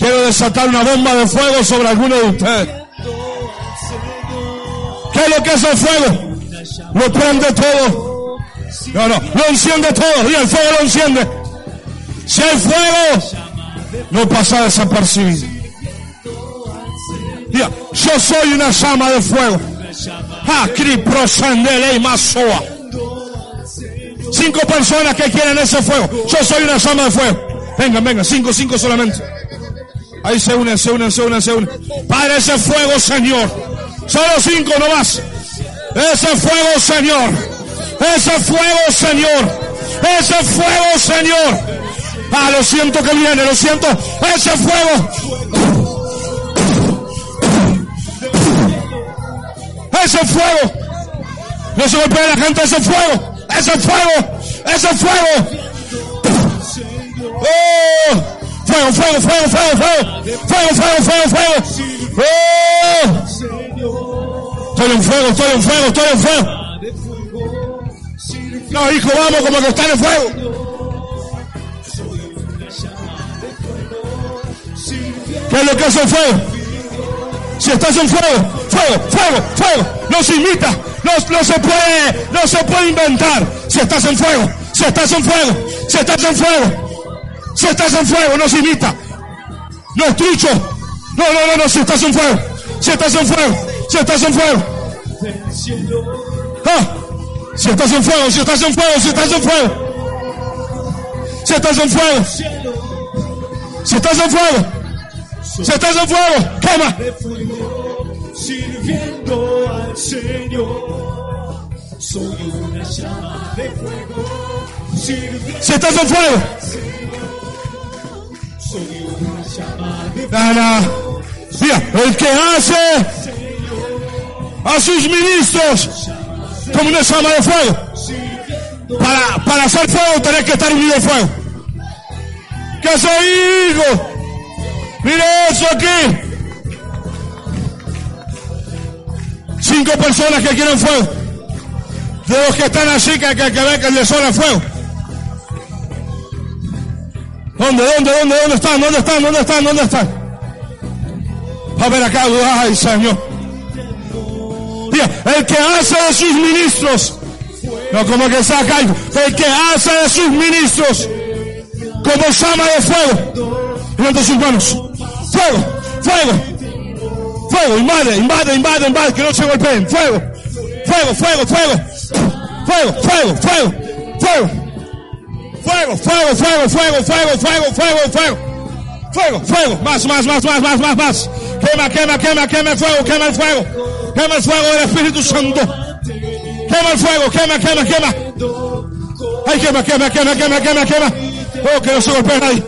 Quiero desatar una bomba de fuego sobre alguno de ustedes. ¿Qué es lo que es el fuego? Lo prende todo. No, no, lo enciende todo. Y el fuego lo enciende. Si hay fuego, no pasa desapercibido. Yo soy una llama de fuego. Cinco personas que quieren ese fuego. Yo soy una llama de fuego. Venga, venga, cinco, cinco solamente. Ahí se unen, se unen, se unen, se unen. Para ese fuego, Señor. Solo cinco no más. Ese fuego, Señor. Ese fuego, Señor. Ese fuego, Señor. Ah, lo siento que viene, lo siento. Ese fuego. Ese fuego. No se golpea la gente, ese fuego. Ese fuego. Ese fuego. Oh. Fuego, fuego, fuego, fuego, fuego. Fuego, fuego, fuego, fuego. Oh. Estoy en fuego, estoy en fuego, estoy en fuego. No, hijo, vamos como que está en fuego. ¿Qué es lo que hace el fuego? Si estás en fuego, fuego, fuego, fuego, no se imita, no se puede, no se puede inventar. Si estás en fuego, si estás en fuego, si estás en fuego, si estás en fuego, no se imita. No trucho. No, no, no, no, si estás en fuego, si estás en fuego, si estás en fuego. Ah, si estás en fuego, si estás en fuego, si estás en fuego. Si estás en fuego. Si estás en fuego. Si estás en fuego, quema. Sirviendo al Señor. Soy una llama de fuego. Si estás en fuego. El que hace a sus ministros como una llama de fuego. Para, para hacer fuego tenés que estar unido al fuego. ¿Qué soy hijo? Mire eso aquí. Cinco personas que quieren fuego. De los que están así, que, que, que ve que les sobra fuego. ¿Dónde, dónde, dónde, dónde están? ¿Dónde están? ¿Dónde están? ¿Dónde están? A ver acá, ay Señor. el que hace de sus ministros, no como que saca el que hace de sus ministros como llama de fuego, levanta sus manos fuego, fuego, fuego, invade, invade, invade, invade, que no se golpeen, fuego, fuego, fuego, fuego, fuego, fuego, fuego, fuego, fuego, Fuego, fuego, fuego, fuego, fuego, fuego, fuego, fuego. Fuego, fuego. Más, más, más, más, más, más, más. Quema, quema, quema, quema el fuego, quema el fuego. Quema el fuego del Espíritu Santo. Quema el fuego, quema, quema, quema. Ay, quema, quema, quema, quema, quema, quema. Oh, que no se golpee nadie.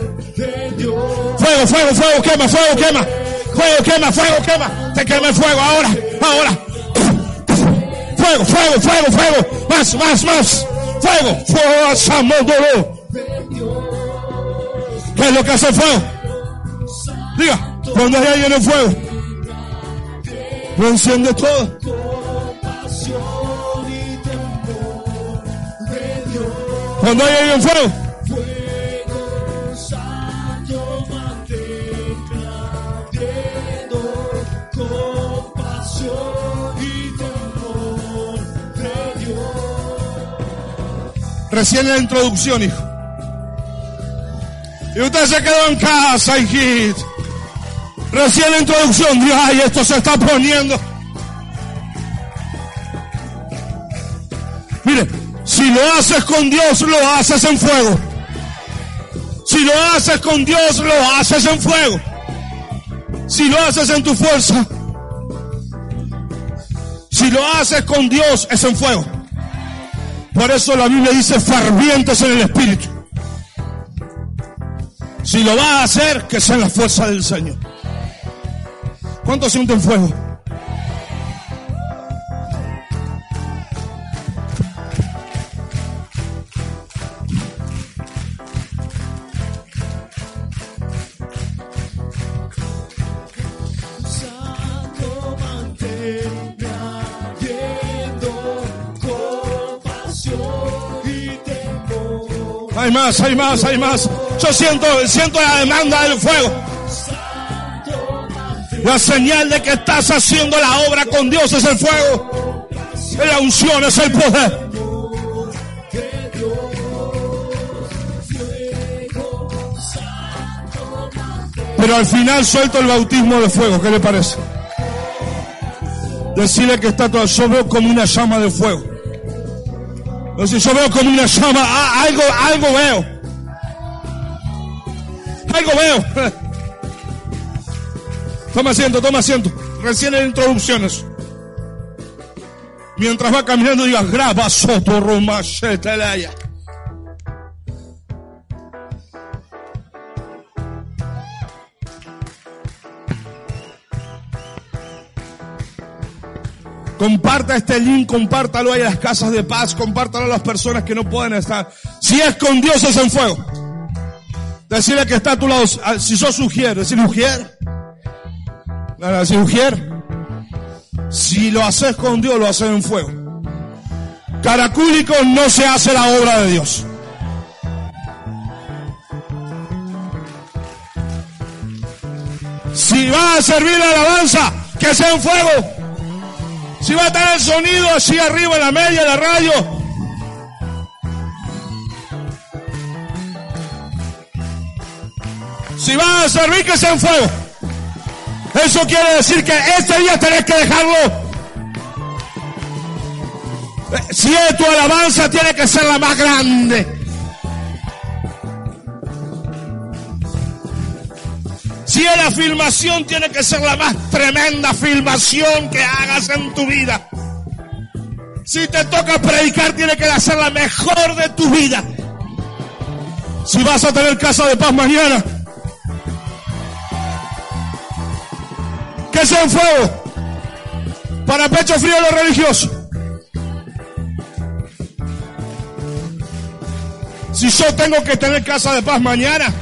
Fuego, fuego, fuego, quema, fuego, quema. Fuego, quema, fuego, quema. Te quema el fuego ahora, ahora. Fuego, fuego, fuego, fuego. Más, más, más. Fuego, fuego, ¿Qué es lo que hace el fuego? Diga, cuando hay alguien en fuego, lo enciende todo. Cuando hay alguien en fuego, Recién la introducción, hijo. Y usted se quedó en casa, hijito. Recién la introducción. Dios, ay, esto se está poniendo. Mire, si lo haces con Dios, lo haces en fuego. Si lo haces con Dios, lo haces en fuego. Si lo haces en tu fuerza. Si lo haces con Dios, es en fuego. Por eso la Biblia dice fervientes en el Espíritu. Si lo va a hacer, que sea la fuerza del Señor. ¿Cuántos sienten fuego? Hay más, hay más, hay más. Yo siento, siento la demanda del fuego. La señal de que estás haciendo la obra con Dios es el fuego. La unción es el poder. Pero al final suelto el bautismo de fuego. ¿Qué le parece? Decirle que está todo. Yo como una llama de fuego. Yo veo como una llama. Ah, algo, algo veo. Algo veo. Toma asiento, toma asiento. Recién en introducciones. Mientras va caminando, diga, graba soto, roma, Comparta este link, compártalo ahí a las casas de paz, compártalo a las personas que no pueden estar. Si es con Dios es en fuego. Decirle que está a tu lado, ah, si sos mujer, decirle mujer. Si lo haces con Dios, lo haces en fuego. Caracúlico no se hace la obra de Dios. Si va a servir la alabanza, que sea en fuego. Si va a estar el sonido así arriba en la media de la radio. Si va a servir que sea en fuego. Eso quiere decir que este día tenés que dejarlo. Si es tu alabanza, tiene que ser la más grande. Si es la filmación, tiene que ser la más tremenda filmación que hagas en tu vida. Si te toca predicar, tiene que ser la mejor de tu vida. Si vas a tener casa de paz mañana, que sea en fuego para pecho frío los religiosos. Si yo tengo que tener casa de paz mañana,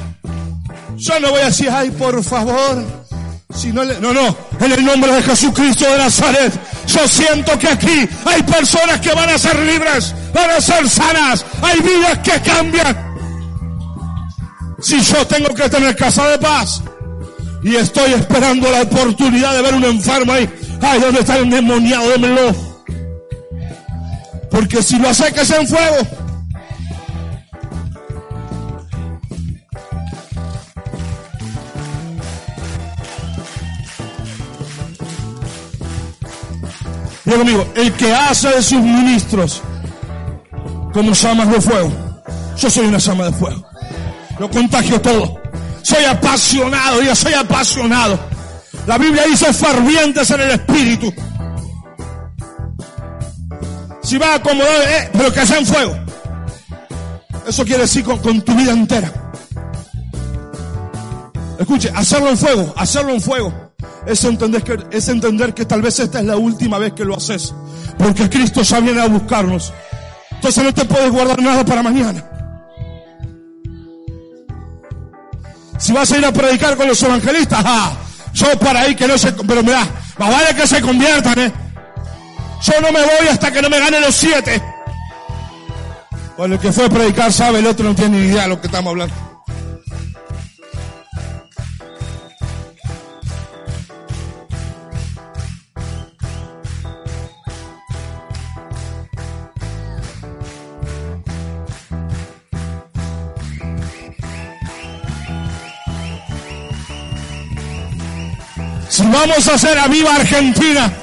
yo no voy a decir, ay, por favor. Si no, no, no, en el nombre de Jesucristo de Nazaret, yo siento que aquí hay personas que van a ser libres, van a ser sanas, hay vidas que cambian. Si yo tengo que tener casa de paz y estoy esperando la oportunidad de ver un enfermo ahí, ay, ¿dónde está el demoniado? Démelo. Porque si lo hace que sea en fuego, el que hace de sus ministros como llamas de fuego. Yo soy una llama de fuego. Lo contagio todo. Soy apasionado, yo soy apasionado. La Biblia dice fervientes en el espíritu. Si va a acomodar, eh, pero que sea en fuego. Eso quiere decir con, con tu vida entera. Escuche, hacerlo en fuego, hacerlo en fuego es entender, que, es entender que tal vez esta es la última vez que lo haces. Porque Cristo ya viene a buscarnos. Entonces no te puedes guardar nada para mañana. Si vas a ir a predicar con los evangelistas, ah, yo para ahí que no se, pero mira, más vale que se conviertan, eh. Yo no me voy hasta que no me gane los siete. Bueno, el que fue a predicar sabe, el otro no tiene ni idea de lo que estamos hablando. Vamos a hacer a viva Argentina,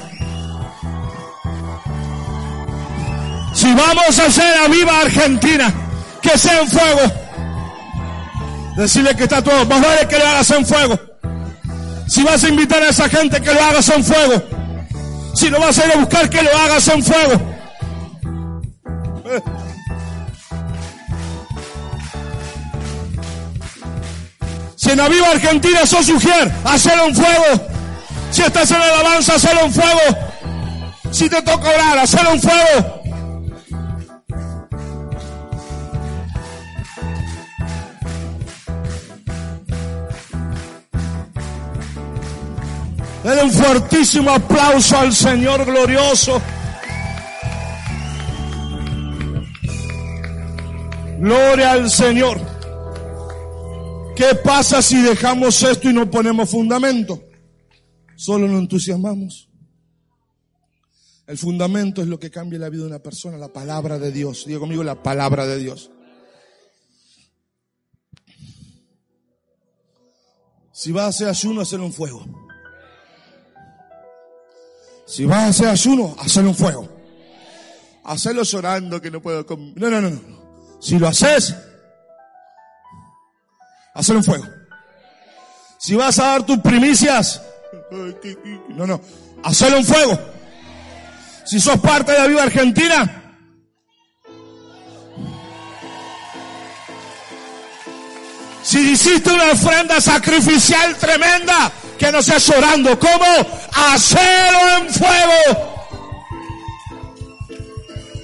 si vamos a hacer a viva Argentina, que sea en fuego. Decirle que está todo, más vale que lo hagas en fuego. Si vas a invitar a esa gente, que lo hagas en fuego. Si lo vas a ir a buscar, que lo hagas en fuego. Si en la viva Argentina sos mujer, hacelo en fuego. Si estás en alabanza, hazlo en fuego. Si te toca orar, hazlo en fuego. Denle un fuertísimo aplauso al Señor glorioso. Gloria al Señor. ¿Qué pasa si dejamos esto y no ponemos fundamento? Solo nos entusiasmamos. El fundamento es lo que cambia la vida de una persona, la palabra de Dios. Digo conmigo la palabra de Dios. Si vas a hacer ayuno, hacer un fuego. Si vas a hacer ayuno, hacer un fuego. Hacerlo llorando que no puedo comer. No, no, no, no. Si lo haces, hacer un fuego. Si vas a dar tus primicias, no, no, hacerlo un fuego. Si sos parte de la vida argentina, Si hiciste una ofrenda sacrificial tremenda, que no sea llorando. ¿Cómo? Hacerlo en fuego.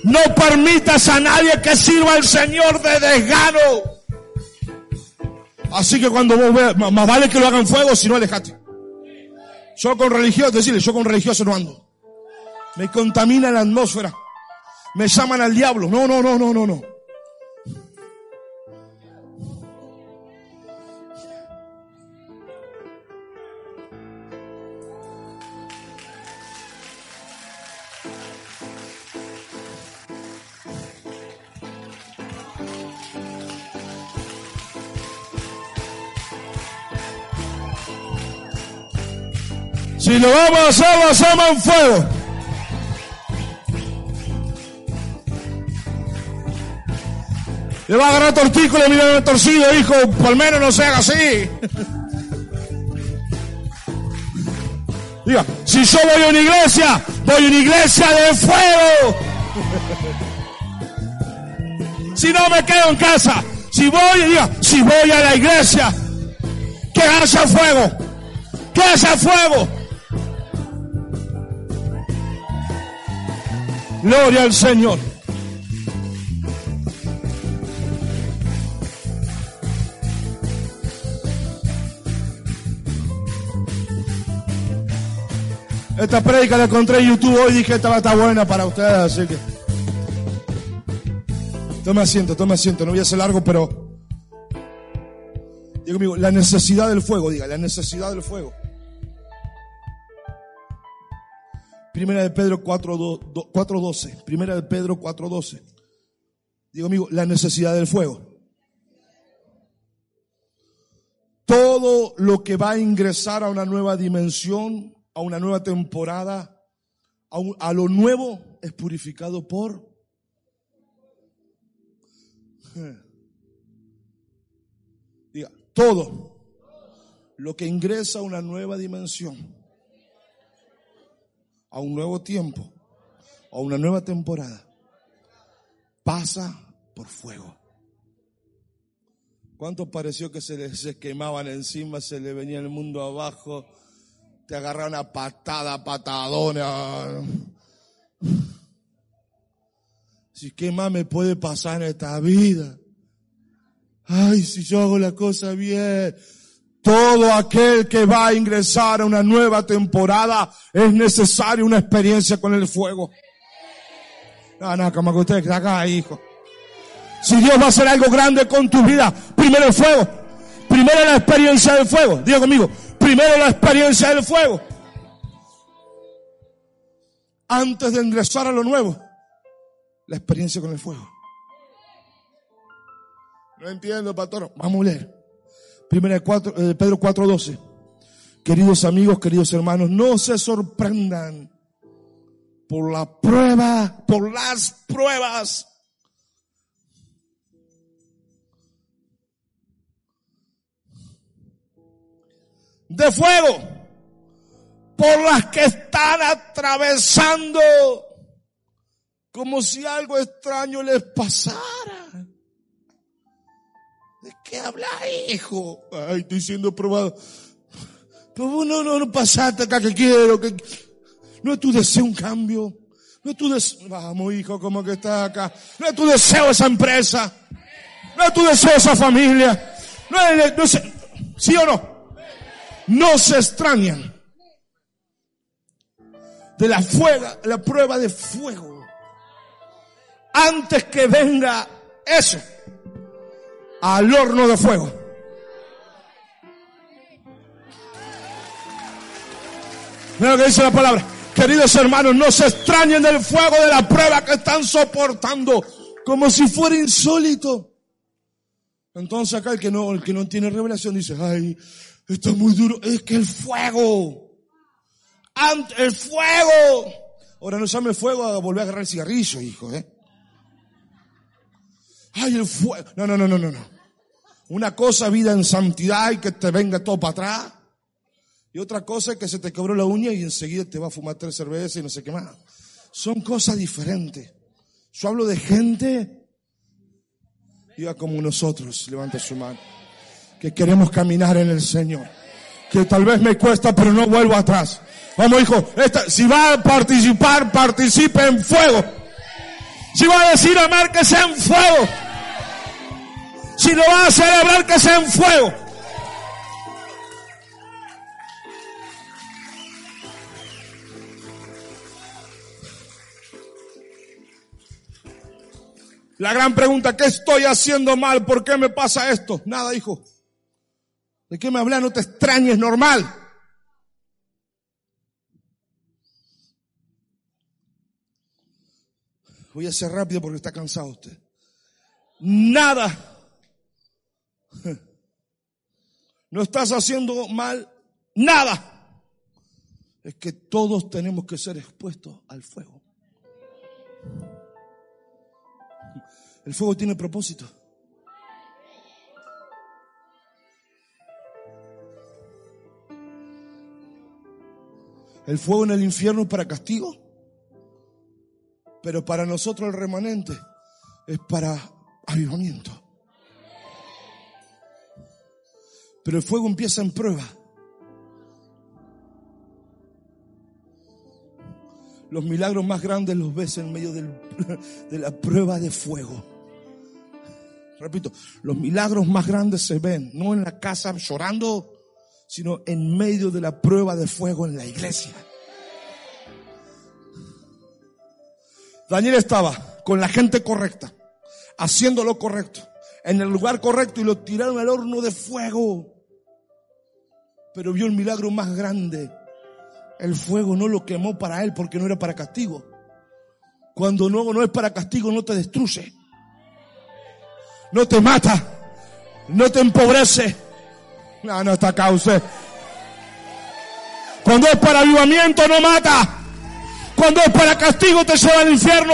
No permitas a nadie que sirva al Señor de desgano. Así que cuando vos veas, más vale que lo hagan fuego, si no alejate. Yo con religioso, decirle, yo con religioso no ando. Me contamina la atmósfera. Me llaman al diablo. No, no, no, no, no, no. Si lo vamos a hacer, lo hacemos en fuego. Le va a agarrar tortícola, mira el torcido, hijo, por lo menos no se haga así. Diga, si yo voy a una iglesia, voy a una iglesia de fuego. Si no me quedo en casa, si voy, diga, si voy a la iglesia, que haya fuego, que haya fuego. Gloria al Señor. Esta prédica la encontré en YouTube hoy dije esta va a estar buena para ustedes, así que. Tome asiento, tome asiento, no voy a ser largo, pero. Digo conmigo, la necesidad del fuego, diga, la necesidad del fuego. Primera de Pedro 4.12. Primera de Pedro 4.12. Digo amigo, la necesidad del fuego. Todo lo que va a ingresar a una nueva dimensión, a una nueva temporada, a, a lo nuevo, es purificado por... Diga, todo lo que ingresa a una nueva dimensión a un nuevo tiempo, a una nueva temporada, pasa por fuego. ¿Cuánto pareció que se les quemaban encima, se le venía el mundo abajo, te agarraron una patada, patadona? Si qué más me puede pasar en esta vida. Ay, si yo hago la cosa bien, todo aquel que va a ingresar a una nueva temporada es necesario una experiencia con el fuego. No, no, como que usted está acá, hijo. Si Dios va a hacer algo grande con tu vida, primero el fuego. Primero la experiencia del fuego. Diga conmigo, primero la experiencia del fuego. Antes de ingresar a lo nuevo, la experiencia con el fuego. No entiendo, pastor. Vamos a leer. Primera de eh, Pedro 4:12. Queridos amigos, queridos hermanos, no se sorprendan por la prueba, por las pruebas. De fuego, por las que están atravesando, como si algo extraño les pasara. ¿De qué habla, hijo? Ay, estoy siendo probado. Pero vos no, no, no pasaste acá que quiero, no es tu deseo un cambio. No es tu deseo, vamos hijo, como que está acá. No es tu deseo esa empresa. No es tu deseo esa familia. No es, ¿sí o no? No se extrañan de la fuega, la prueba de fuego. Antes que venga eso al horno de fuego. Mira lo que dice la palabra. Queridos hermanos, no se extrañen del fuego de la prueba que están soportando, como si fuera insólito. Entonces acá el que no, el que no tiene revelación dice, ay, esto es muy duro. Es que el fuego, el fuego. Ahora no llame fuego a volver a agarrar el cigarrillo, hijo, eh. Ay, el fuego. No, no, no, no, no, no. Una cosa vida en santidad y que te venga todo para atrás. Y otra cosa es que se te quebró la uña y enseguida te va a fumar tres cervezas y no sé qué más. Son cosas diferentes. Yo hablo de gente, diga como nosotros, levanta su mano, que queremos caminar en el Señor. Que tal vez me cuesta, pero no vuelvo atrás. Vamos, hijo, si va a participar, participe en fuego. Si va a decir amar, que sea en fuego. Si lo va a celebrar, que sea en fuego. La gran pregunta, ¿qué estoy haciendo mal? ¿Por qué me pasa esto? Nada, hijo. ¿De qué me hablas? No te extrañes, normal. Voy a ser rápido porque está cansado usted. Nada. No estás haciendo mal nada. Es que todos tenemos que ser expuestos al fuego. El fuego tiene propósito. El fuego en el infierno es para castigo, pero para nosotros el remanente es para avivamiento. Pero el fuego empieza en prueba. Los milagros más grandes los ves en medio de la prueba de fuego. Repito, los milagros más grandes se ven no en la casa llorando, sino en medio de la prueba de fuego en la iglesia. Daniel estaba con la gente correcta, haciendo lo correcto, en el lugar correcto y lo tiraron al horno de fuego. Pero vio el milagro más grande. El fuego no lo quemó para él porque no era para castigo. Cuando no, no es para castigo, no te destruye no te mata, no te empobrece. No, no está usted. Cuando es para avivamiento no mata. Cuando es para castigo te lleva al infierno.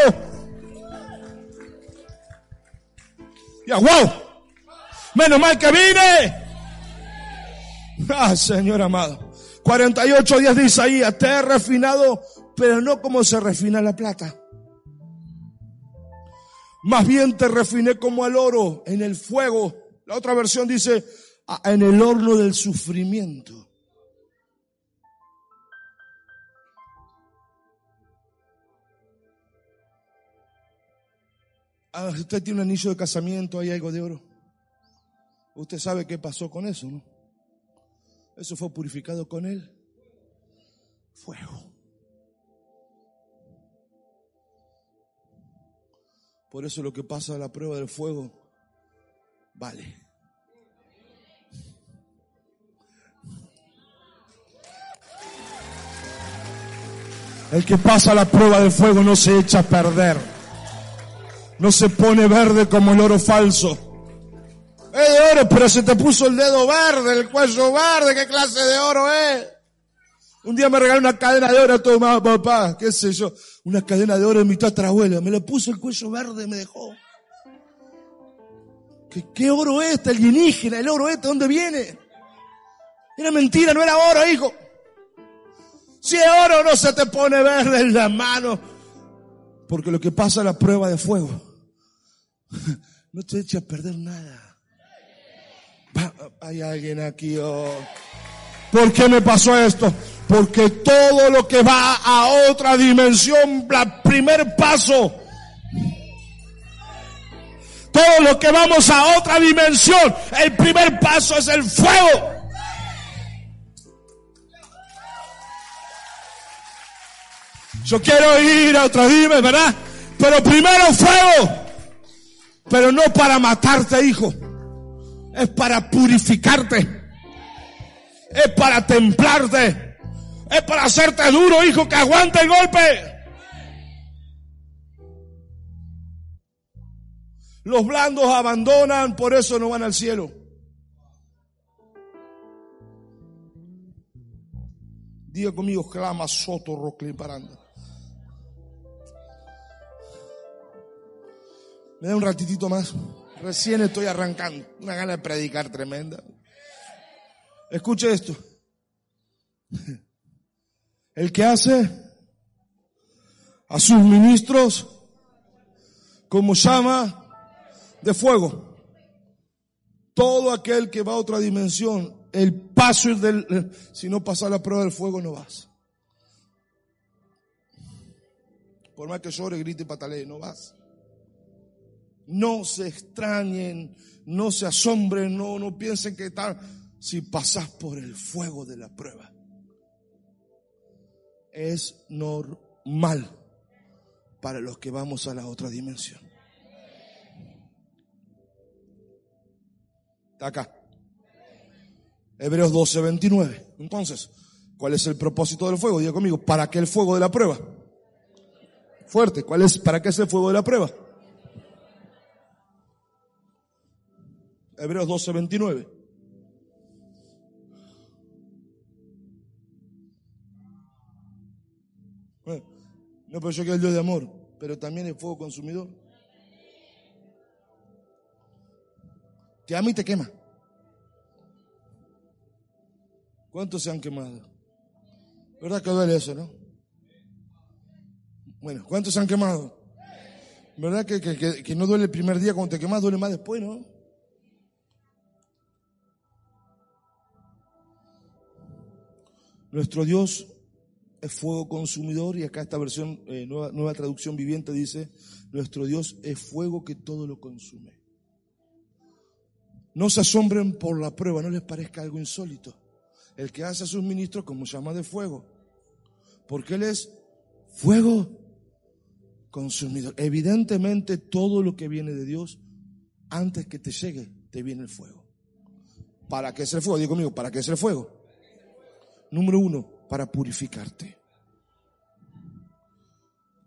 Ya, wow. Menos mal que vine. Ah, Señor amado. 48 días de Isaías. Te he refinado, pero no como se refina la plata. Más bien te refiné como al oro en el fuego. La otra versión dice, en el horno del sufrimiento. Ah, usted tiene un anillo de casamiento, hay algo de oro. Usted sabe qué pasó con eso, ¿no? Eso fue purificado con él. Fuego. Por eso lo que pasa a la prueba del fuego vale. El que pasa la prueba del fuego no se echa a perder. No se pone verde como el oro falso. Es de oro, pero se te puso el dedo verde, el cuello verde. ¿Qué clase de oro es? Un día me regaló una cadena de oro a todo papá, qué sé yo una cadena de oro de mi tatarabuela. Me la puso el cuello verde, me dejó. ¿Qué, qué oro es este alienígena? ¿El oro este dónde viene? Era mentira, no era oro, hijo. Si es oro no se te pone verde en la mano. Porque lo que pasa es la prueba de fuego. No te echa a perder nada. Hay alguien aquí. Oh. ¿Por qué me pasó esto? Porque todo lo que va a otra dimensión, el primer paso, todo lo que vamos a otra dimensión, el primer paso es el fuego. Yo quiero ir a otra dimensión, ¿verdad? Pero primero fuego. Pero no para matarte, hijo. Es para purificarte. Es para templarte Es para hacerte duro, hijo, que aguante el golpe. Los blandos abandonan, por eso no van al cielo. Diga conmigo, clama soto roclin paranda. Me da un ratitito más. Recién estoy arrancando. Una gana de predicar tremenda. Escuche esto. El que hace a sus ministros como llama de fuego. Todo aquel que va a otra dimensión, el paso del, si no pasa la prueba del fuego no vas. Por más que llore, grite y patalee, no vas. No se extrañen, no se asombren, no, no piensen que tal, si pasas por el fuego de la prueba. Es normal para los que vamos a la otra dimensión. acá. Hebreos 12, 29. Entonces, ¿cuál es el propósito del fuego? Diga conmigo, ¿para qué el fuego de la prueba? Fuerte, ¿cuál es, para qué es el fuego de la prueba? Hebreos 12, 29. no, pero yo quiero el Dios de amor, pero también el fuego consumidor. Te ama y te quema. ¿Cuántos se han quemado? ¿Verdad que duele eso, no? Bueno, ¿cuántos se han quemado? ¿Verdad que, que, no duele el primer día cuando te quemas, duele más después, no? Nuestro Dios es fuego consumidor y acá esta versión, eh, nueva, nueva traducción viviente dice, nuestro Dios es fuego que todo lo consume. No se asombren por la prueba, no les parezca algo insólito. El que hace a sus ministros como llama de fuego. Porque Él es fuego consumidor. Evidentemente todo lo que viene de Dios, antes que te llegue, te viene el fuego. ¿Para qué es el fuego? Digo conmigo, ¿para qué es el fuego? Número uno, para purificarte.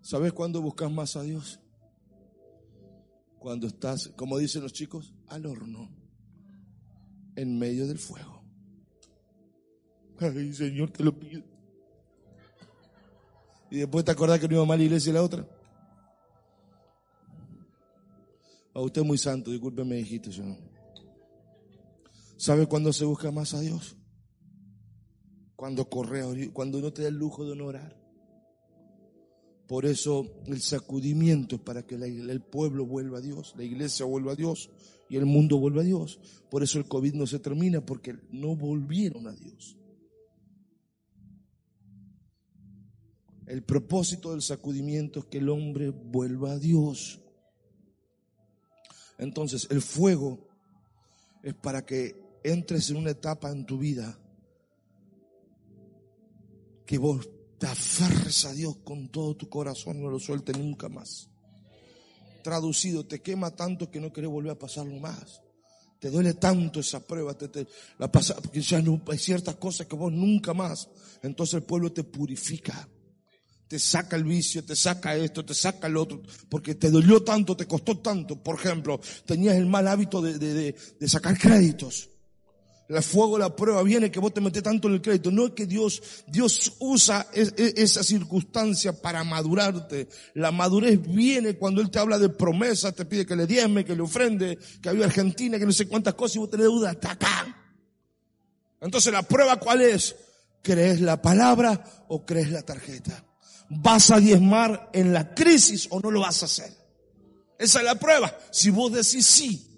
¿Sabes cuándo buscas más a Dios? Cuando estás, como dicen los chicos, al horno en medio del fuego. Ay, Señor, te lo pido. Y después te acordás que no iba mal la iglesia y la otra. A usted es muy santo, discúlpeme, hijito. Yo no. ¿Sabe cuándo se busca más a Dios? Cuando corre, cuando no te da el lujo de honorar. Por eso el sacudimiento es para que el pueblo vuelva a Dios, la iglesia vuelva a Dios y el mundo vuelva a Dios. Por eso el COVID no se termina, porque no volvieron a Dios. El propósito del sacudimiento es que el hombre vuelva a Dios. Entonces, el fuego es para que entres en una etapa en tu vida que vos te aferres a Dios con todo tu corazón no lo sueltes nunca más. Traducido, te quema tanto que no querés volver a pasarlo más. Te duele tanto esa prueba, te, la pasa, porque ya no, hay ciertas cosas que vos nunca más. Entonces el pueblo te purifica. Te saca el vicio, te saca esto, te saca el otro, porque te dolió tanto, te costó tanto. Por ejemplo, tenías el mal hábito de, de, de sacar créditos. El fuego, la prueba viene que vos te metes tanto en el crédito. No es que Dios, Dios usa esa circunstancia para madurarte. La madurez viene cuando Él te habla de promesas, te pide que le diezme, que le ofrende, que había Argentina, que no sé cuántas cosas y vos tenés duda hasta acá. Entonces la prueba cuál es? ¿Crees la palabra o crees la tarjeta? ¿Vas a diezmar en la crisis o no lo vas a hacer? Esa es la prueba. Si vos decís sí,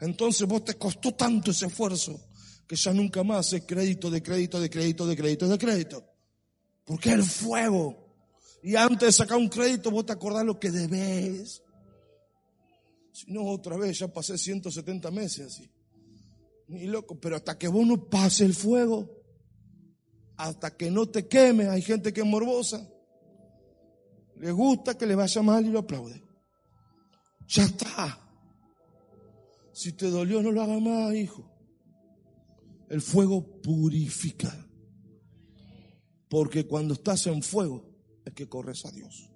entonces vos te costó tanto ese esfuerzo que ya nunca más es crédito de crédito de crédito de crédito de crédito. Porque el fuego. Y antes de sacar un crédito vos te acordás lo que debes. Si no, otra vez ya pasé 170 meses así. Ni loco, pero hasta que vos no pase el fuego, hasta que no te queme, hay gente que es morbosa. Le gusta que le vaya mal y lo aplaude. Ya está. Si te dolió, no lo hagas más, hijo. El fuego purifica. Porque cuando estás en fuego es que corres a Dios.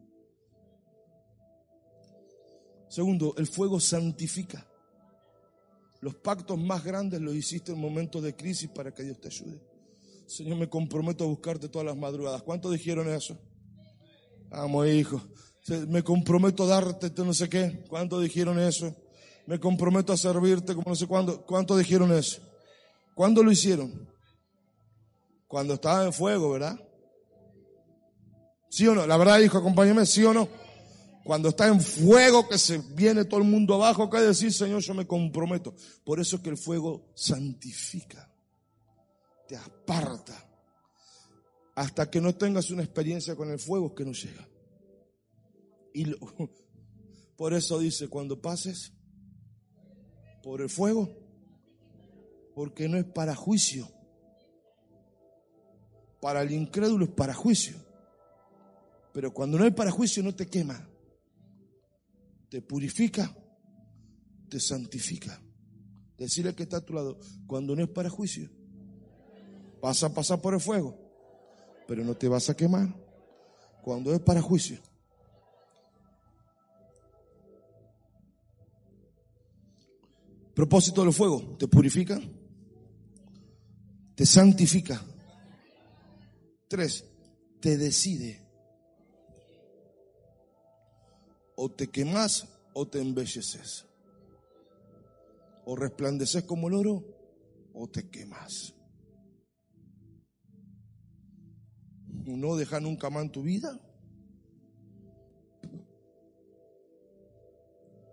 Segundo, el fuego santifica. Los pactos más grandes los hiciste en momentos de crisis para que Dios te ayude. Señor, me comprometo a buscarte todas las madrugadas. ¿Cuántos dijeron eso? Amo, hijo. Me comprometo a darte no sé qué. ¿Cuántos dijeron eso? Me comprometo a servirte como no sé cuándo. ¿Cuántos dijeron eso? ¿Cuándo lo hicieron? Cuando estaba en fuego, ¿verdad? ¿Sí o no? La verdad, hijo, acompáñame, ¿sí o no? Cuando está en fuego, que se viene todo el mundo abajo, que decir, Señor, yo me comprometo. Por eso es que el fuego santifica, te aparta. Hasta que no tengas una experiencia con el fuego que no llega. Y por eso dice, cuando pases por el fuego, porque no es para juicio. Para el incrédulo es para juicio. Pero cuando no es para juicio no te quema te purifica, te santifica. Decirle que está a tu lado, cuando no es para juicio, vas a pasar por el fuego, pero no te vas a quemar. Cuando es para juicio, propósito del fuego, te purifica, te santifica. Tres, te decide. o te quemas o te embelleces. O resplandeces como el oro o te quemas. No deja nunca más en tu vida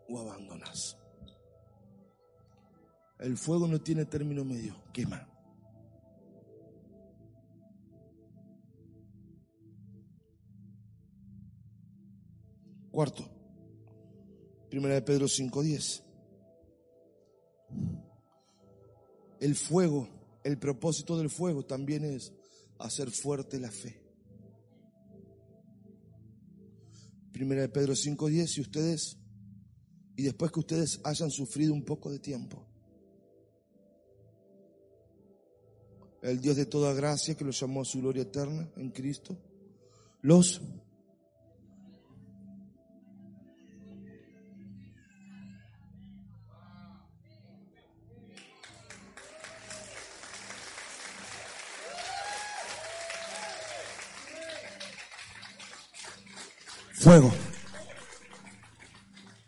o abandonas. El fuego no tiene término medio, quema. Cuarto, Primera de Pedro 5.10. El fuego, el propósito del fuego también es hacer fuerte la fe. Primera de Pedro 5.10, y ustedes, y después que ustedes hayan sufrido un poco de tiempo, el Dios de toda gracia que los llamó a su gloria eterna en Cristo, los Fuego.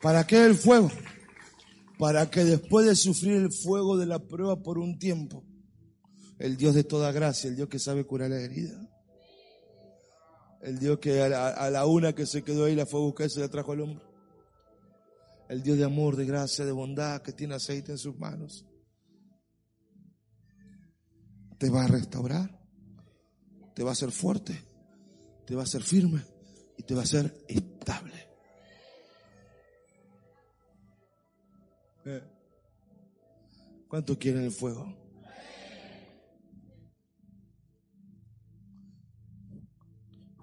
¿Para qué el fuego? Para que después de sufrir el fuego de la prueba por un tiempo, el Dios de toda gracia, el Dios que sabe curar la herida, el Dios que a la, una que se quedó ahí la fue a buscar y se la trajo al hombre, el Dios de amor, de gracia, de bondad, que tiene aceite en sus manos, te va a restaurar, te va a hacer fuerte, te va a hacer firme y te va a ser estable. Eh. ¿Cuánto quieren el fuego?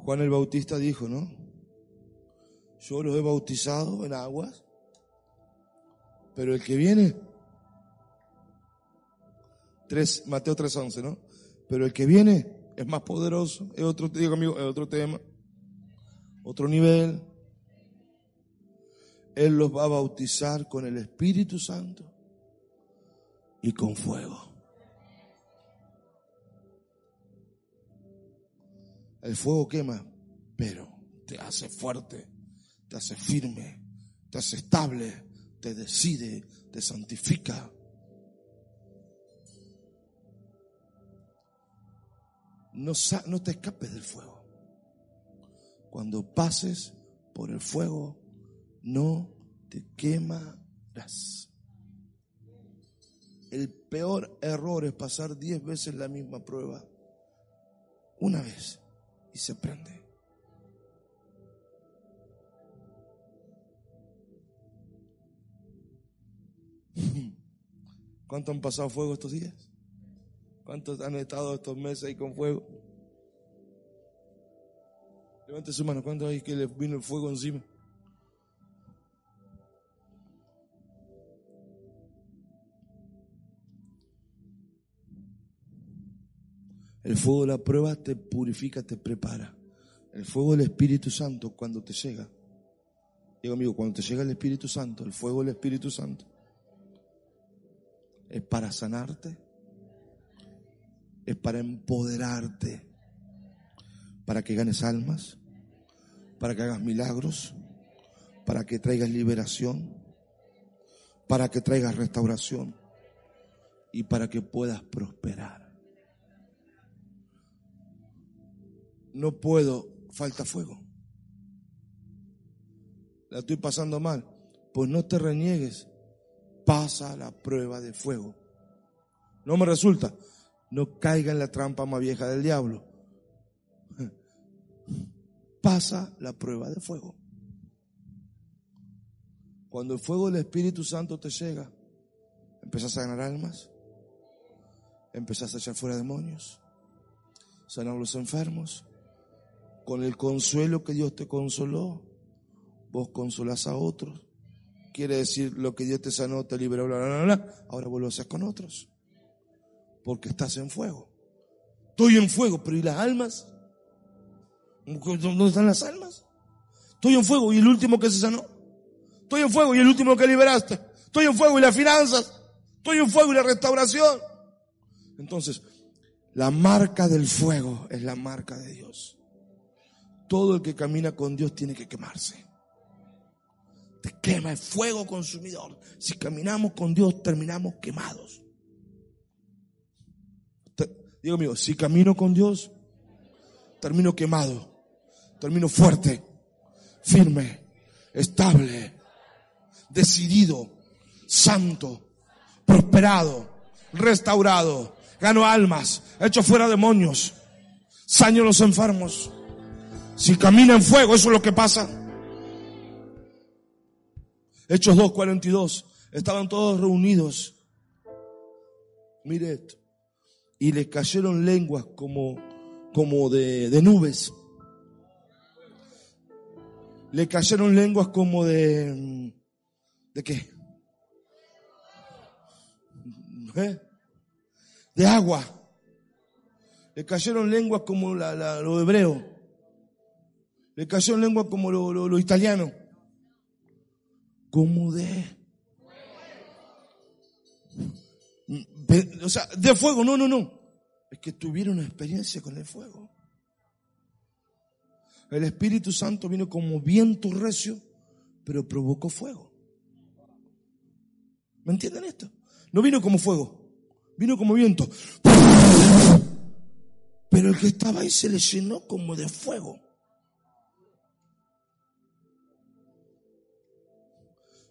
Juan el Bautista dijo, ¿no? Yo los he bautizado en aguas, pero el que viene, 3, Mateo 3.11, ¿no? Pero el que viene es más poderoso, es otro, digo amigo, es otro tema otro nivel. Él los va a bautizar con el Espíritu Santo y con fuego. El fuego quema, pero te hace fuerte, te hace firme, te hace estable, te decide, te santifica. No, no te escapes del fuego. Cuando pases por el fuego, no te quemarás. El peor error es pasar diez veces la misma prueba. Una vez y se prende. ¿Cuántos han pasado fuego estos días? ¿Cuántos han estado estos meses ahí con fuego? Levante su mano. ¿Cuándo hay que le vino el fuego encima? El fuego de la prueba te purifica, te prepara. El fuego del Espíritu Santo cuando te llega. Digo amigo, cuando te llega el Espíritu Santo, el fuego del Espíritu Santo, es para sanarte, es para empoderarte, para que ganes almas, para que hagas milagros, para que traigas liberación, para que traigas restauración y para que puedas prosperar. No puedo, falta fuego. La estoy pasando mal. Pues no te reniegues. Pasa la prueba de fuego. No me resulta. No caiga en la trampa más vieja del diablo. Pasa la prueba de fuego. Cuando el fuego del Espíritu Santo te llega, empezás a ganar almas, empezás a echar fuera demonios, sanar a los enfermos, con el consuelo que Dios te consoló, vos consolás a otros. Quiere decir lo que Dios te sanó, te liberó, bla, bla, bla, ahora vos lo haces con otros. Porque estás en fuego. Estoy en fuego, pero ¿y las almas? ¿Dónde están las almas? Estoy en fuego y el último que se sanó. Estoy en fuego y el último que liberaste. Estoy en fuego y las finanzas. Estoy en fuego y la restauración. Entonces, la marca del fuego es la marca de Dios. Todo el que camina con Dios tiene que quemarse. Te quema el fuego consumidor. Si caminamos con Dios, terminamos quemados. digo amigo, si camino con Dios, termino quemado. Termino fuerte, firme, estable, decidido, santo, prosperado, restaurado. Gano almas, hecho fuera demonios, saño los enfermos. Si camina en fuego, eso es lo que pasa. Hechos 2.42. Estaban todos reunidos. Mire esto. Y les cayeron lenguas como, como de, de nubes. Le cayeron lenguas como de... ¿De qué? ¿Eh? De agua. Le cayeron lenguas como la, lo hebreo. Le cayó en lengua como lo, italiano. Como de... O sea, de fuego, no, no, no. Es que tuvieron experiencia con el fuego. El Espíritu Santo vino como viento recio, pero provocó fuego. ¿Me entienden esto? No vino como fuego, vino como viento. Pero el que estaba ahí se le llenó como de fuego.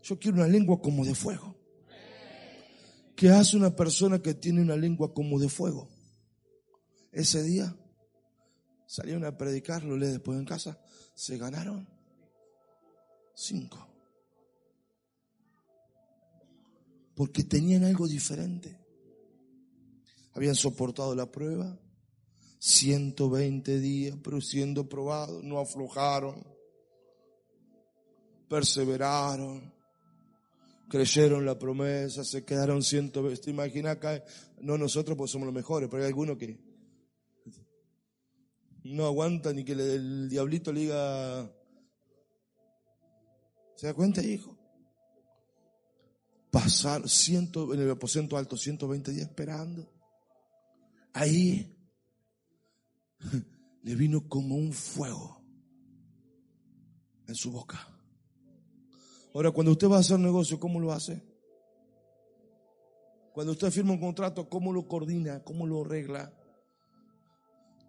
Yo quiero una lengua como de fuego. ¿Qué hace una persona que tiene una lengua como de fuego? Ese día salieron a predicar, lo leí después en casa, se ganaron cinco. Porque tenían algo diferente. Habían soportado la prueba, 120 días, pero siendo probados, no aflojaron, perseveraron creyeron la promesa, se quedaron ciento. ¿Te imaginas acá? No nosotros pues somos los mejores, pero hay algunos que no aguantan ni que el diablito le diga, ¿se da cuenta, hijo? Pasar ciento, en el aposento alto 120 días esperando. Ahí le vino como un fuego en su boca. Ahora, cuando usted va a hacer negocio, ¿cómo lo hace? Cuando usted firma un contrato, ¿cómo lo coordina? ¿Cómo lo arregla?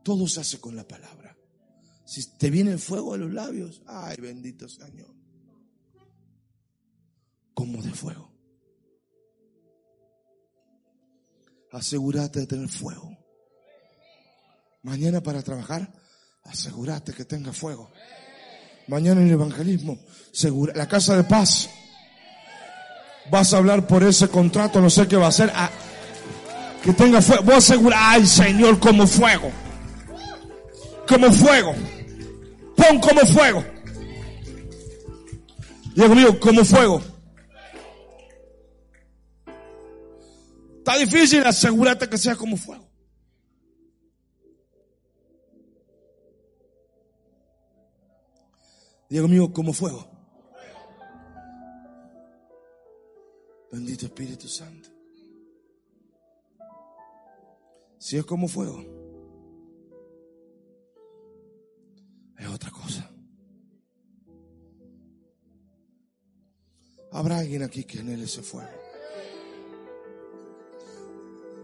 Todo se hace con la palabra. Si te viene el fuego a los labios, ay, bendito Señor. Como de fuego. Asegúrate de tener fuego. Mañana para trabajar, asegúrate que tenga fuego. Mañana en el evangelismo, segura, la casa de paz. Vas a hablar por ese contrato, no sé qué va a hacer. Ah, que tenga fuego. Voy a asegurar, ay Señor, como fuego. Como fuego. Pon como fuego. Dios mío, como fuego. Está difícil, asegúrate que sea como fuego. Diego mío, como fuego. Bendito Espíritu Santo. Si es como fuego, es otra cosa. Habrá alguien aquí que anhele ese fuego.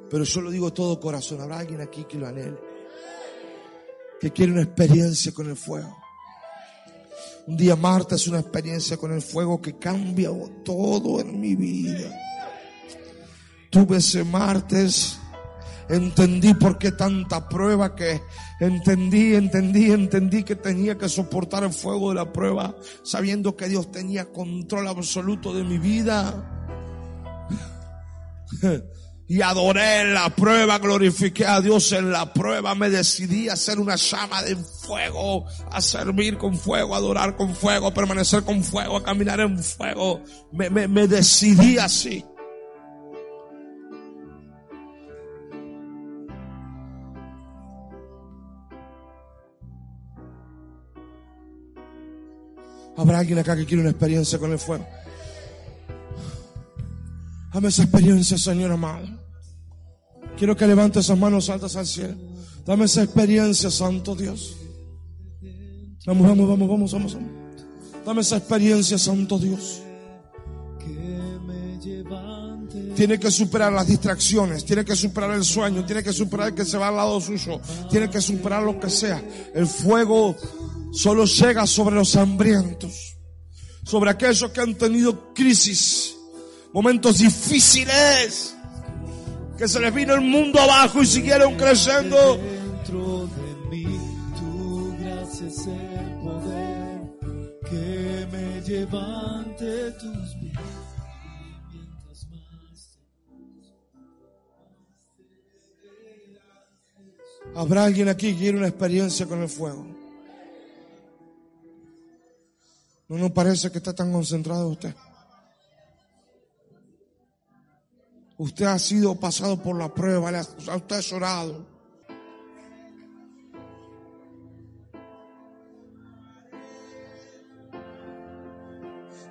Pero yo lo digo todo corazón. Habrá alguien aquí que lo anhele. Que quiere una experiencia con el fuego. Un día Marta es una experiencia con el fuego que cambia todo en mi vida. Tuve ese martes, entendí por qué tanta prueba que entendí, entendí, entendí que tenía que soportar el fuego de la prueba, sabiendo que Dios tenía control absoluto de mi vida. y adoré en la prueba, glorifiqué a Dios en la prueba, me decidí a hacer una llama de fuego, a servir con fuego, a adorar con fuego, a permanecer con fuego, a caminar en fuego. Me, me, me decidí así. Habrá alguien acá que quiere una experiencia con el fuego. Dame esa experiencia, Señor amado. Quiero que levante esas manos altas al cielo. Dame esa experiencia, Santo Dios. Vamos, vamos, vamos, vamos, vamos, vamos. Dame esa experiencia, Santo Dios. Tiene que superar las distracciones, tiene que superar el sueño, tiene que superar el que se va al lado suyo, tiene que superar lo que sea. El fuego solo llega sobre los hambrientos, sobre aquellos que han tenido crisis, momentos difíciles que se les vino el mundo abajo y siguieron creciendo. Dentro de mí, tu gracia es el poder que me lleva ante tus. Habrá alguien aquí que quiere una experiencia con el fuego. No nos parece que está tan concentrado usted. Usted ha sido pasado por la prueba, usted ha llorado.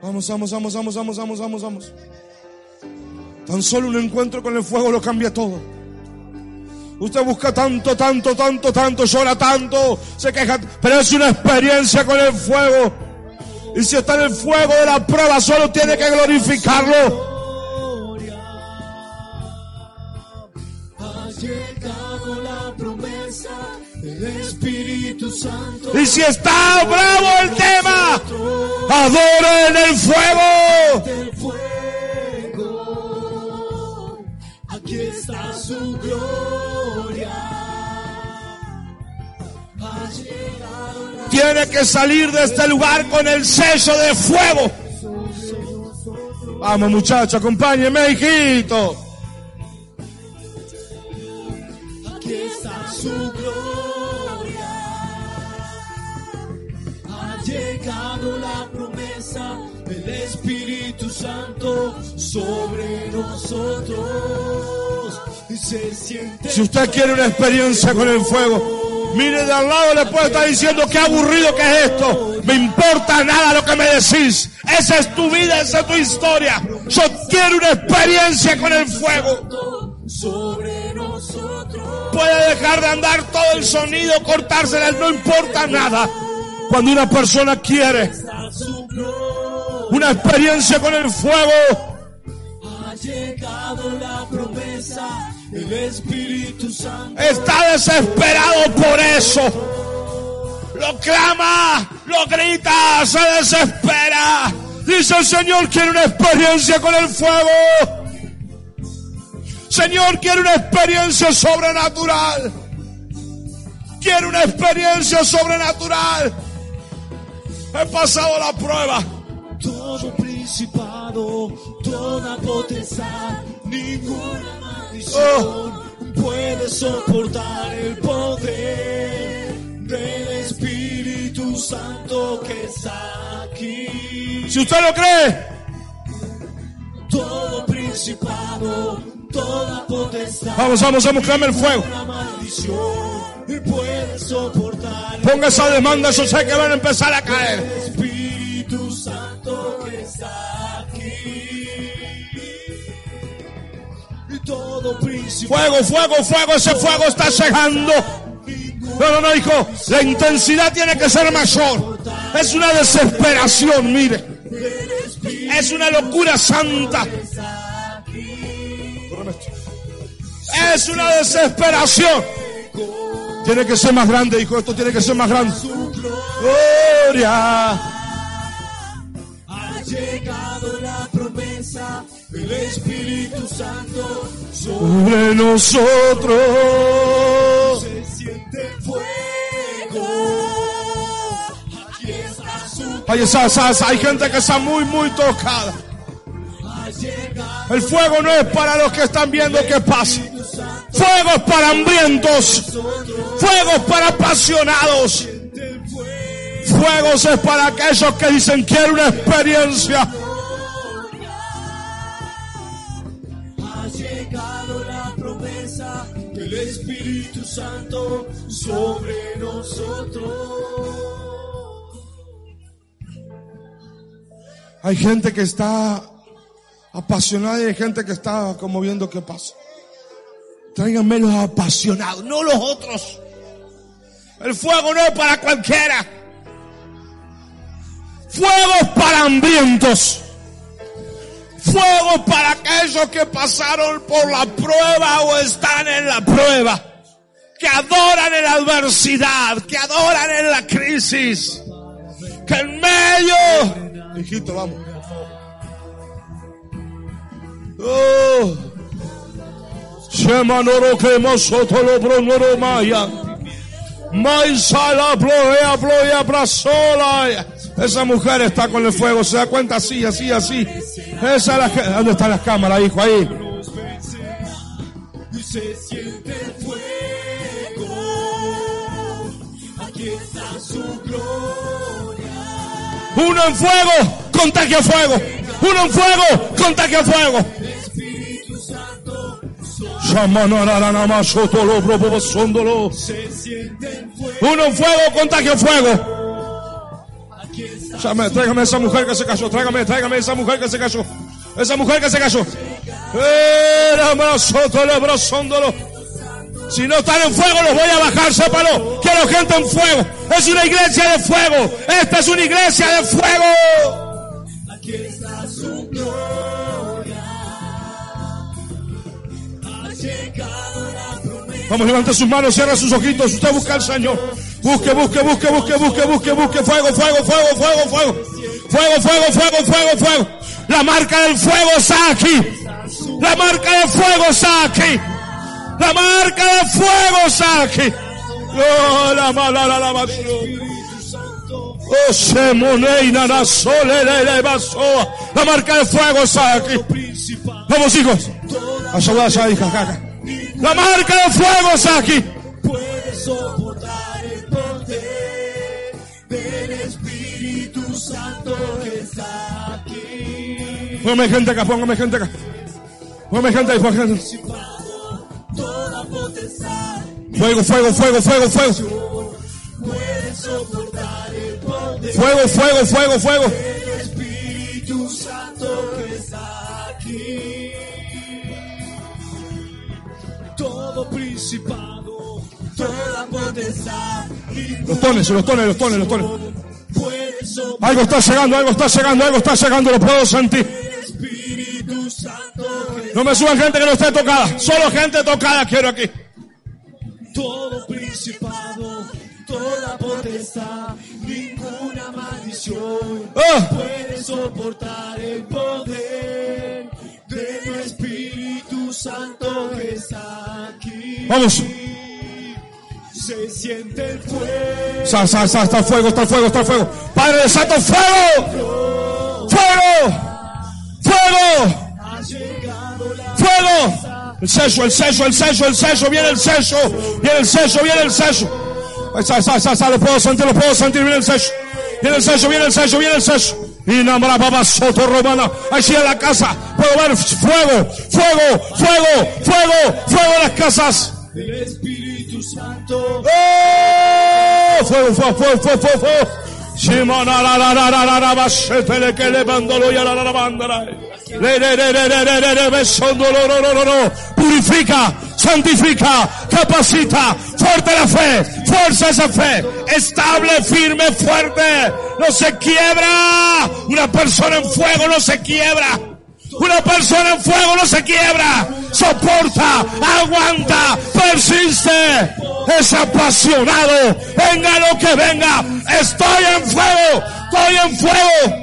Vamos, vamos, vamos, vamos, vamos, vamos, vamos, vamos. Tan solo un encuentro con el fuego lo cambia todo. Usted busca tanto, tanto, tanto, tanto, llora tanto, se queja, pero es una experiencia con el fuego. Y si está en el fuego de la prueba, solo tiene que glorificarlo. Espíritu Santo. Y si está bravo el tema, adora en el fuego. Aquí está su gloria. Tiene que salir de este lugar con el sello de fuego. Vamos muchachos, acompáñenme, hijito. Santo sobre nosotros. Se siente si usted quiere una experiencia con el fuego, mire de al lado le puede estar diciendo qué aburrido que es esto. Me importa nada lo que me decís. Esa es tu vida, esa es tu historia. Yo quiero una experiencia con el fuego. Sobre nosotros. Puede dejar de andar todo el sonido, cortársela, no importa nada. Cuando una persona quiere una experiencia con el fuego, ha llegado la promesa, el Espíritu Santo. Está desesperado por eso. Lo clama, lo grita, se desespera. Dice el Señor, quiere una experiencia con el fuego. Señor, quiere una experiencia sobrenatural. Quiere una experiencia sobrenatural. He pasado la prueba. Todo principado, toda potestad, ninguna maldición oh. puede soportar el poder del Espíritu Santo que está aquí. Si usted lo cree, todo principado, toda potestad. Vamos, vamos, vamos, clame el fuego. Puede Ponga esa demanda, yo sé que van a empezar a caer. Fuego, fuego, fuego, ese fuego está llegando. No, no, no, hijo, la intensidad tiene que ser mayor. Es una desesperación, mire. Es una locura santa. Es una desesperación. Tiene que ser más grande, hijo. Esto tiene que ser más grande. Gloria. ha llegado la promesa del Espíritu Santo. Sobre nosotros. se siente fuego. Aquí está su Hay, gente que está muy, muy tocada. El fuego no es para los que están viendo qué pasa. Fuego es para hambrientos. Fuego es para apasionados. el fuego. Fuegos es para aquellos que dicen quiero una experiencia. Del Espíritu Santo sobre nosotros. Hay gente que está apasionada y hay gente que está como viendo qué pasa. Tráiganme los apasionados, no los otros. El fuego no es para cualquiera. Fuego es para hambrientos. Fuego para aquellos que pasaron por la prueba o están en la prueba. Que adoran en la adversidad, que adoran en la crisis. Que en medio... Hijito, vamos. Oh. Shemanoro que mosotolo bronoro maya. Maisala bloea bloea brazola. Esa mujer está con el fuego, se da cuenta así, así, así. Esa es la que- ¿Dónde están las cámaras, hijo? Ahí. Nos vence y se siente el fuego. Aquí está su gloria. Uno en fuego, contagia fuego. Uno en fuego, contagia fuego. Espíritu Santo se siente el fuego. Uno en fuego, contagia fuego. Llame, tráigame esa mujer que se cayó, tráigame, tráigame esa mujer que se cayó. Esa mujer que se cayó. Era brasóndolo. Si no están en fuego, los voy a bajar, sépalo. Quiero gente en fuego. Es una iglesia de fuego. Esta es una iglesia de fuego. Aquí está su gloria. Ha llegado la promesa. Vamos, levante sus manos, cierra sus ojitos. Usted busca al Señor. Busque, busque, busque, busque, busque, busque, busque. Fuego, fuego, fuego, fuego, fuego. Fuego, fuego, fuego, fuego, fuego. La marca del fuego está aquí. La marca del fuego está aquí. La marca del fuego está aquí. Oh, la mala, la, la, Oh, se moneina, la sole, le. La marca del fuego está aquí. Vamos, hijos. Ayuda, ayuda, hija. La marca del fuego está aquí. Santo que está aquí. Póngame gente acá, póngame gente acá. Póngame gente ahí, póngame gente. Toda potestad Fuego, fuego, fuego, fuego, fuego. puede soportar el poder Fuego, fuego, fuego, fuego. del Espíritu Santo que está aquí. Todo principado, toda potestad Los tones, los tones, los tones, los tones. Algo está llegando, algo está llegando, algo está llegando, lo puedo sentir. No me suban gente que no esté tocada. Solo gente tocada quiero aquí. todo principado, toda potestad, ninguna maldición Ah, puede soportar el poder del Espíritu Santo que está aquí. vamos. Se siente el fuego, Sa, sa, sa, está el fuego, está el fuego, está el fuego. Padre de Santo, fuego. Fuego. Fuego. Fuego. El sello, el sello, el sello, el sello, viene el sello. Viene el sello, viene el sello. Está, está, está, lo puedo sentir, lo puedo sentir, viene el sello. Viene el sello, viene el sello, viene el sello. Y Namara Baba Soto Romana. Allí en la casa puedo ver fuego, fuego, fuego, fuego, fuego en las casas. Del Espíritu Santo ¡Eh! fuego, fuego, fuego, fuego, fuego, fuego. Shimona la la la la la la bashetele que le mandolo ya la la bandera. Le le le le le le le le besondo lo lo lo lo lo. Purifica, santifica, capacita, fuerte la fe, fuerza esa fe, estable, firme, fuerte, no se quiebra. Una persona en fuego no se quiebra. Una persona en fuego no se quiebra, soporta, aguanta, persiste, es apasionado, venga lo que venga, estoy en fuego, estoy en fuego.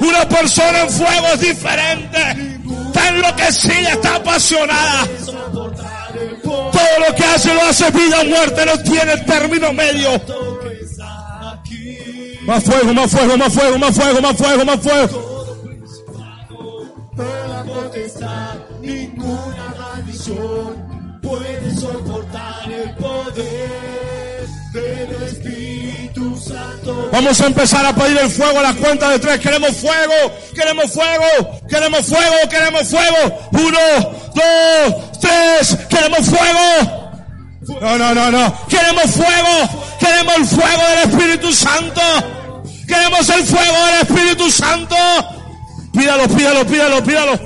Una persona en fuego es diferente, está enloquecida, está apasionada. Todo lo que hace lo hace vida o muerte, no tiene término medio. Más fuego, más fuego, más fuego, más fuego, más fuego, más fuego. Toda potestad, ninguna maldición puede soportar el poder del Espíritu Santo. Vamos a empezar a pedir el fuego a la cuenta de tres. Queremos fuego, queremos fuego, queremos fuego, queremos fuego. Uno, dos, tres, queremos fuego. No, no, no, no. Queremos fuego, queremos el fuego del Espíritu Santo. Queremos el fuego del Espíritu Santo. Pídalo, pídalo, pídalo, pídalo.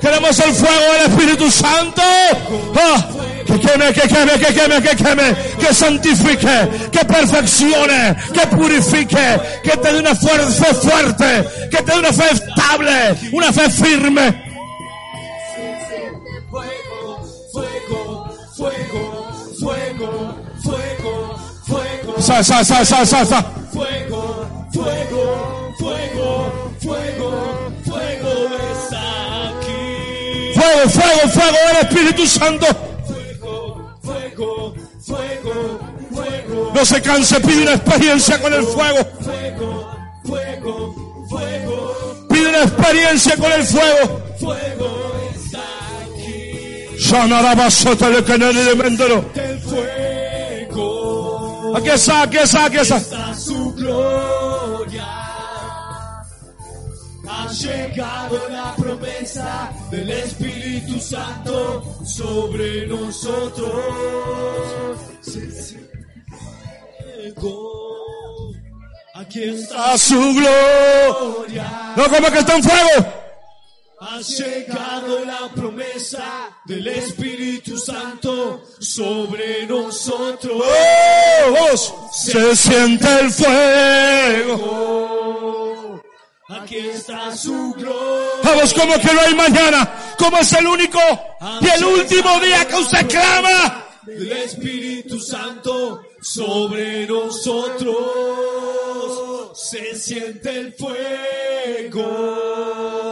Queremos el fuego del Espíritu Santo. Ah, que queme, que queme, que queme, que queme, que santifique, que perfeccione, que purifique, que te dé una fuerza fuerte, que te dé una fe estable, una fe firme. Sa, sa, sa, sa, sa, sa. Fuego, fuego, fuego, fuego, fuego está aquí. Fuego, fuego, fuego del Espíritu Santo. Fuego, fuego, fuego, fuego, No se canse, pide una experiencia con el fuego. fuego, fuego, fuego, Pide una experiencia con el fuego. fuego está aquí. Mendero. El fuego Aquí está, aquí está, aquí está. está su gloria. Ha llegado la promesa del Espíritu Santo sobre nosotros. Aquí está su gloria. No como que está en fuego. Ha llegado la promesa del Espíritu Santo sobre nosotros. Oh. Se siente el fuego. Aquí está su gloria. Vamos como que no hay mañana. Como es el único y el último día que usted clama. del Espíritu Santo sobre nosotros. Se siente el fuego.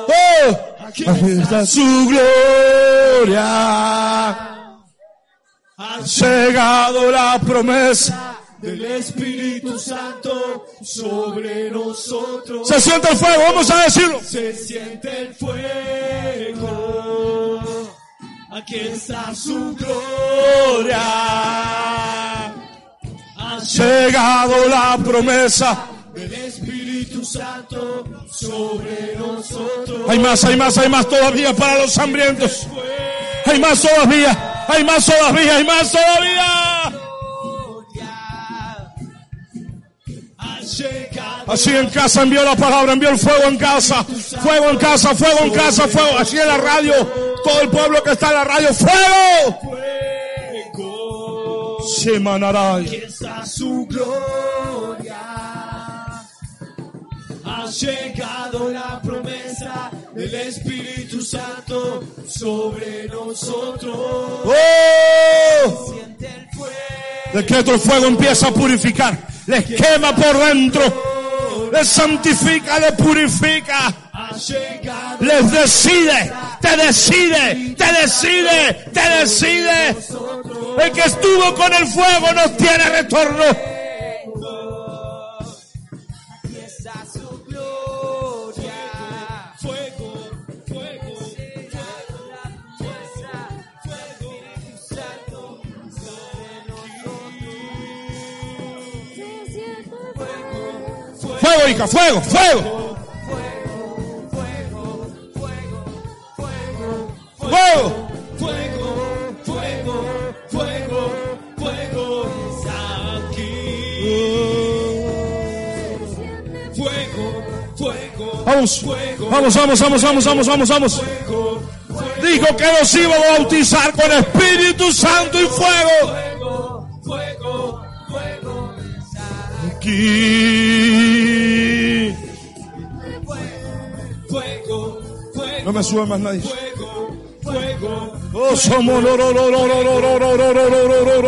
Oh, aquí está su gloria. Ha Llegado la promesa. del Espíritu Santo sobre nosotros. Se siente el fuego, vamos a decirlo. Se siente el fuego. Aquí está su gloria. Ha Llegado la promesa. del Espíritu Santo sobre nosotros. Hay más, hay más, hay más todavía para los hambrientos. Hay más todavía, hay más todavía, hay más todavía. Así en casa envió la palabra, envió el fuego en casa, fuego en casa, fuego en casa, fuego. Así en la radio, todo el pueblo que está en la radio, fuego. fuego. Semanaray. Aquí está su gloria. Ha llegado la promesa del Espíritu Santo sobre nosotros. ¡Oh! Siente el fuego. Decreto el fuego empieza a purificar, les quema por dentro, les santifica, les purifica. Les decide, te decide, te decide, te decide. El que estuvo con el fuego no tiene retorno. apostólica. Fuego, fuego. Fuego, fuego, fuego, fuego, fuego. Fuego, fuego, fuego, fuego es aquí. Fuego, fuego. Vamos, vamos, vamos, vamos, vamos, vamos, vamos, vamos. Dijo que los iba a bautizar con Espíritu Santo y fuego. Fuego, fuego, fuego. Aquí. Lo,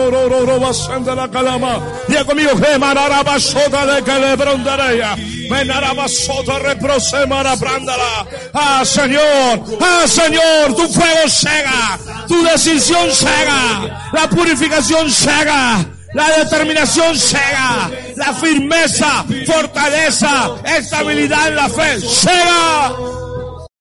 lo, lo, lo, basanda la calama. Conmigo, de que le. Ah, Señor, ah, Señor, tu fuego cega, tu decisión la purificación. La determinación la firmeza, fortaleza, estabilidad en la fe.